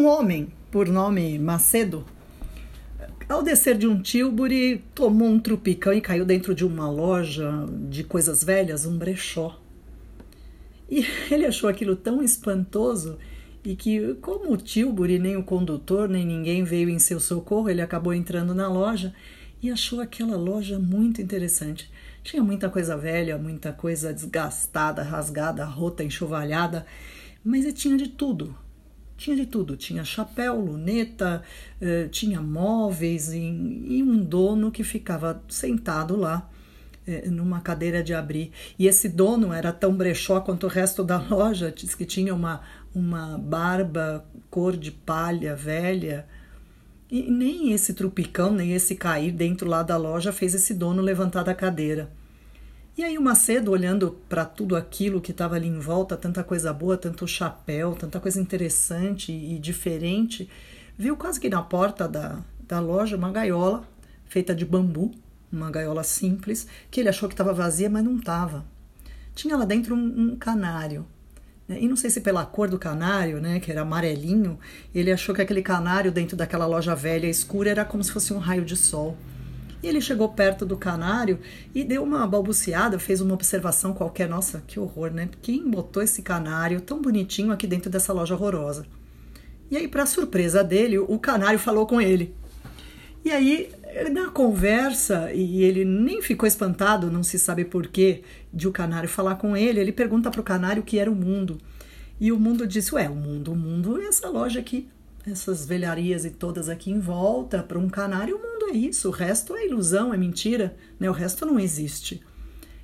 Um homem, por nome Macedo, ao descer de um tilbury, tomou um trupicão e caiu dentro de uma loja de coisas velhas, um brechó. E ele achou aquilo tão espantoso e que, como o Tilbury, nem o condutor, nem ninguém veio em seu socorro, ele acabou entrando na loja e achou aquela loja muito interessante. Tinha muita coisa velha, muita coisa desgastada, rasgada, rota, enxovalhada, mas tinha de tudo. Tinha de tudo. Tinha chapéu, luneta, eh, tinha móveis e, um dono que ficava sentado lá eh, numa cadeira de abrir. E esse dono era tão brechó quanto o resto da loja, diz que tinha uma, uma barba cor de palha velha. E nem esse trupicão, nem esse cair dentro lá da loja fez esse dono levantar da cadeira. E aí o Macedo, olhando para tudo aquilo que estava ali em volta, tanta coisa boa, tanto chapéu, tanta coisa interessante e diferente, viu quase que na porta da, da loja uma gaiola feita de bambu, uma gaiola simples, que ele achou que estava vazia, mas não estava. Tinha lá dentro um, um canário. Né? E não sei se pela cor do canário, né, que era amarelinho, ele achou que aquele canário dentro daquela loja velha escura era como se fosse um raio de sol. E ele chegou perto do canário e deu uma balbuciada, fez uma observação qualquer. Nossa, que horror, né? Quem botou esse canário tão bonitinho aqui dentro dessa loja horrorosa? E aí, para surpresa dele, o canário falou com ele. E aí, na conversa, e ele nem ficou espantado, não se sabe porquê, de o canário falar com ele, ele pergunta para o canário o que era o mundo. E o mundo disse: Ué, o mundo, o mundo é essa loja aqui, essas velharias e todas aqui em volta. Para um canário, o mundo é isso, o resto é ilusão, é mentira, né? o resto não existe.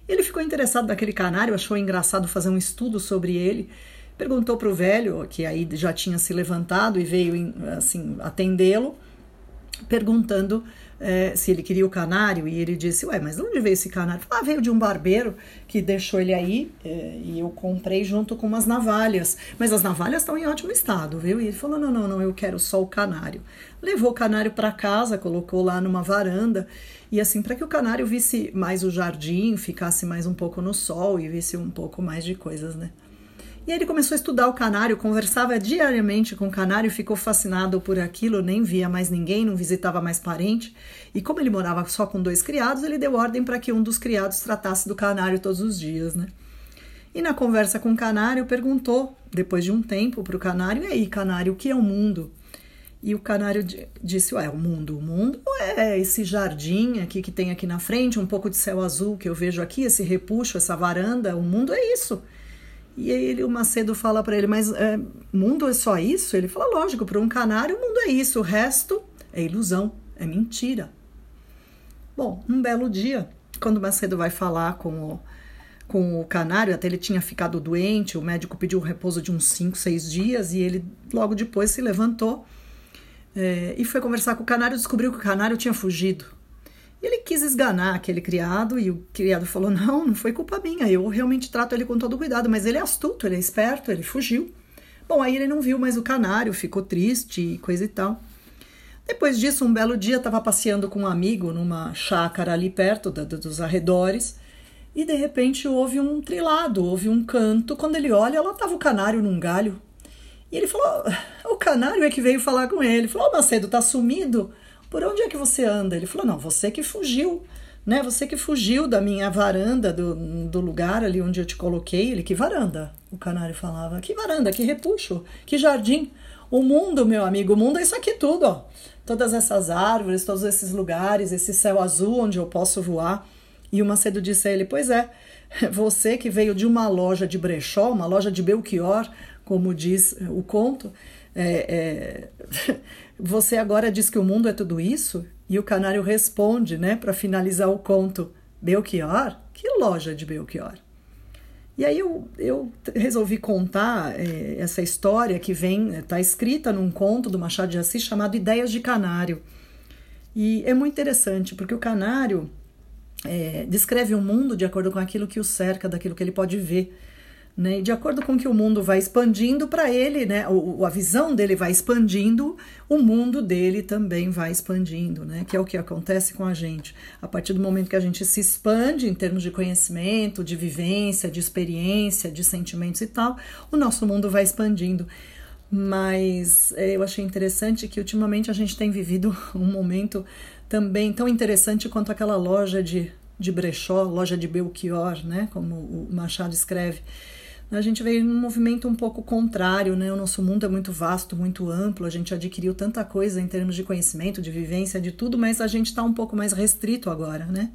Ele ficou interessado naquele canário, achou engraçado fazer um estudo sobre ele. Perguntou para o velho, que aí já tinha se levantado e veio assim atendê-lo, perguntando é, se ele queria o canário, e ele disse, ué, mas de onde veio esse canário? Ah, veio de um barbeiro que deixou ele aí, é, e eu comprei junto com umas navalhas, mas as navalhas estão em ótimo estado, viu? E ele falou, não, não, não, eu quero só o canário. Levou o canário para casa, colocou lá numa varanda, e assim, para que o canário visse mais o jardim, ficasse mais um pouco no sol e visse um pouco mais de coisas, né? E aí ele começou a estudar o canário, conversava diariamente com o canário, ficou fascinado por aquilo, nem via mais ninguém, não visitava mais parente. E como ele morava só com dois criados, ele deu ordem para que um dos criados tratasse do canário todos os dias, né? E na conversa com o canário, perguntou, depois de um tempo, para o canário: E aí, canário, o que é o mundo? E o canário disse: Ué, o mundo? O mundo é esse jardim aqui que tem aqui na frente, um pouco de céu azul que eu vejo aqui, esse repuxo, essa varanda. O mundo é isso. E aí ele, o Macedo fala para ele, mas é, mundo é só isso? Ele fala, lógico, para um canário o mundo é isso, o resto é ilusão, é mentira. Bom, um belo dia, quando o Macedo vai falar com o, com o canário, até ele tinha ficado doente, o médico pediu um repouso de uns 5, 6 dias e ele logo depois se levantou é, e foi conversar com o canário, descobriu que o canário tinha fugido. Ele quis esganar aquele criado e o criado falou: Não, não foi culpa minha, eu realmente trato ele com todo cuidado, mas ele é astuto, ele é esperto, ele fugiu. Bom, aí ele não viu mais o canário, ficou triste e coisa e tal. Depois disso, um belo dia, estava passeando com um amigo numa chácara ali perto da, dos arredores e de repente houve um trilado, houve um canto. Quando ele olha, lá estava o canário num galho. E ele falou: O canário é que veio falar com ele. Ele falou: oh, Macedo, tá sumido? Por onde é que você anda? Ele falou: Não, você que fugiu, né? Você que fugiu da minha varanda, do, do lugar ali onde eu te coloquei. Ele: Que varanda? O canário falava: Que varanda? Que repuxo? Que jardim? O mundo, meu amigo, o mundo é isso aqui tudo, ó. Todas essas árvores, todos esses lugares, esse céu azul onde eu posso voar. E o Macedo disse a ele: Pois é, você que veio de uma loja de brechó, uma loja de Belchior, como diz o conto, é, é, você agora diz que o mundo é tudo isso? E o canário responde, né, para finalizar o conto: Belchior? Que loja de Belchior? E aí eu, eu resolvi contar é, essa história que vem, está escrita num conto do Machado de Assis chamado Ideias de Canário. E é muito interessante, porque o canário é, descreve o mundo de acordo com aquilo que o cerca, daquilo que ele pode ver. Né? E de acordo com que o mundo vai expandindo para ele, né? O, a visão dele vai expandindo, o mundo dele também vai expandindo, né? que é o que acontece com a gente. A partir do momento que a gente se expande em termos de conhecimento, de vivência, de experiência, de sentimentos e tal, o nosso mundo vai expandindo. Mas é, eu achei interessante que ultimamente a gente tem vivido um momento também tão interessante quanto aquela loja de, de brechó, loja de Belchior, né? Como o Machado escreve. A gente veio num movimento um pouco contrário, né? O nosso mundo é muito vasto, muito amplo, a gente adquiriu tanta coisa em termos de conhecimento, de vivência, de tudo, mas a gente está um pouco mais restrito agora, né?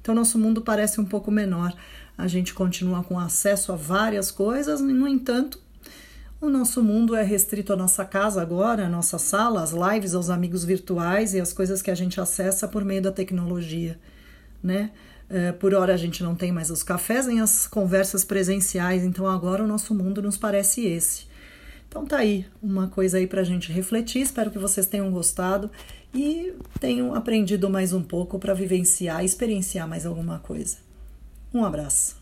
Então, nosso mundo parece um pouco menor. A gente continua com acesso a várias coisas, no entanto, o nosso mundo é restrito à nossa casa agora, à nossa sala, às lives, aos amigos virtuais e às coisas que a gente acessa por meio da tecnologia, né? É, por hora a gente não tem mais os cafés nem as conversas presenciais, então agora o nosso mundo nos parece esse. Então tá aí uma coisa aí para a gente refletir. Espero que vocês tenham gostado e tenham aprendido mais um pouco para vivenciar, experienciar mais alguma coisa. Um abraço.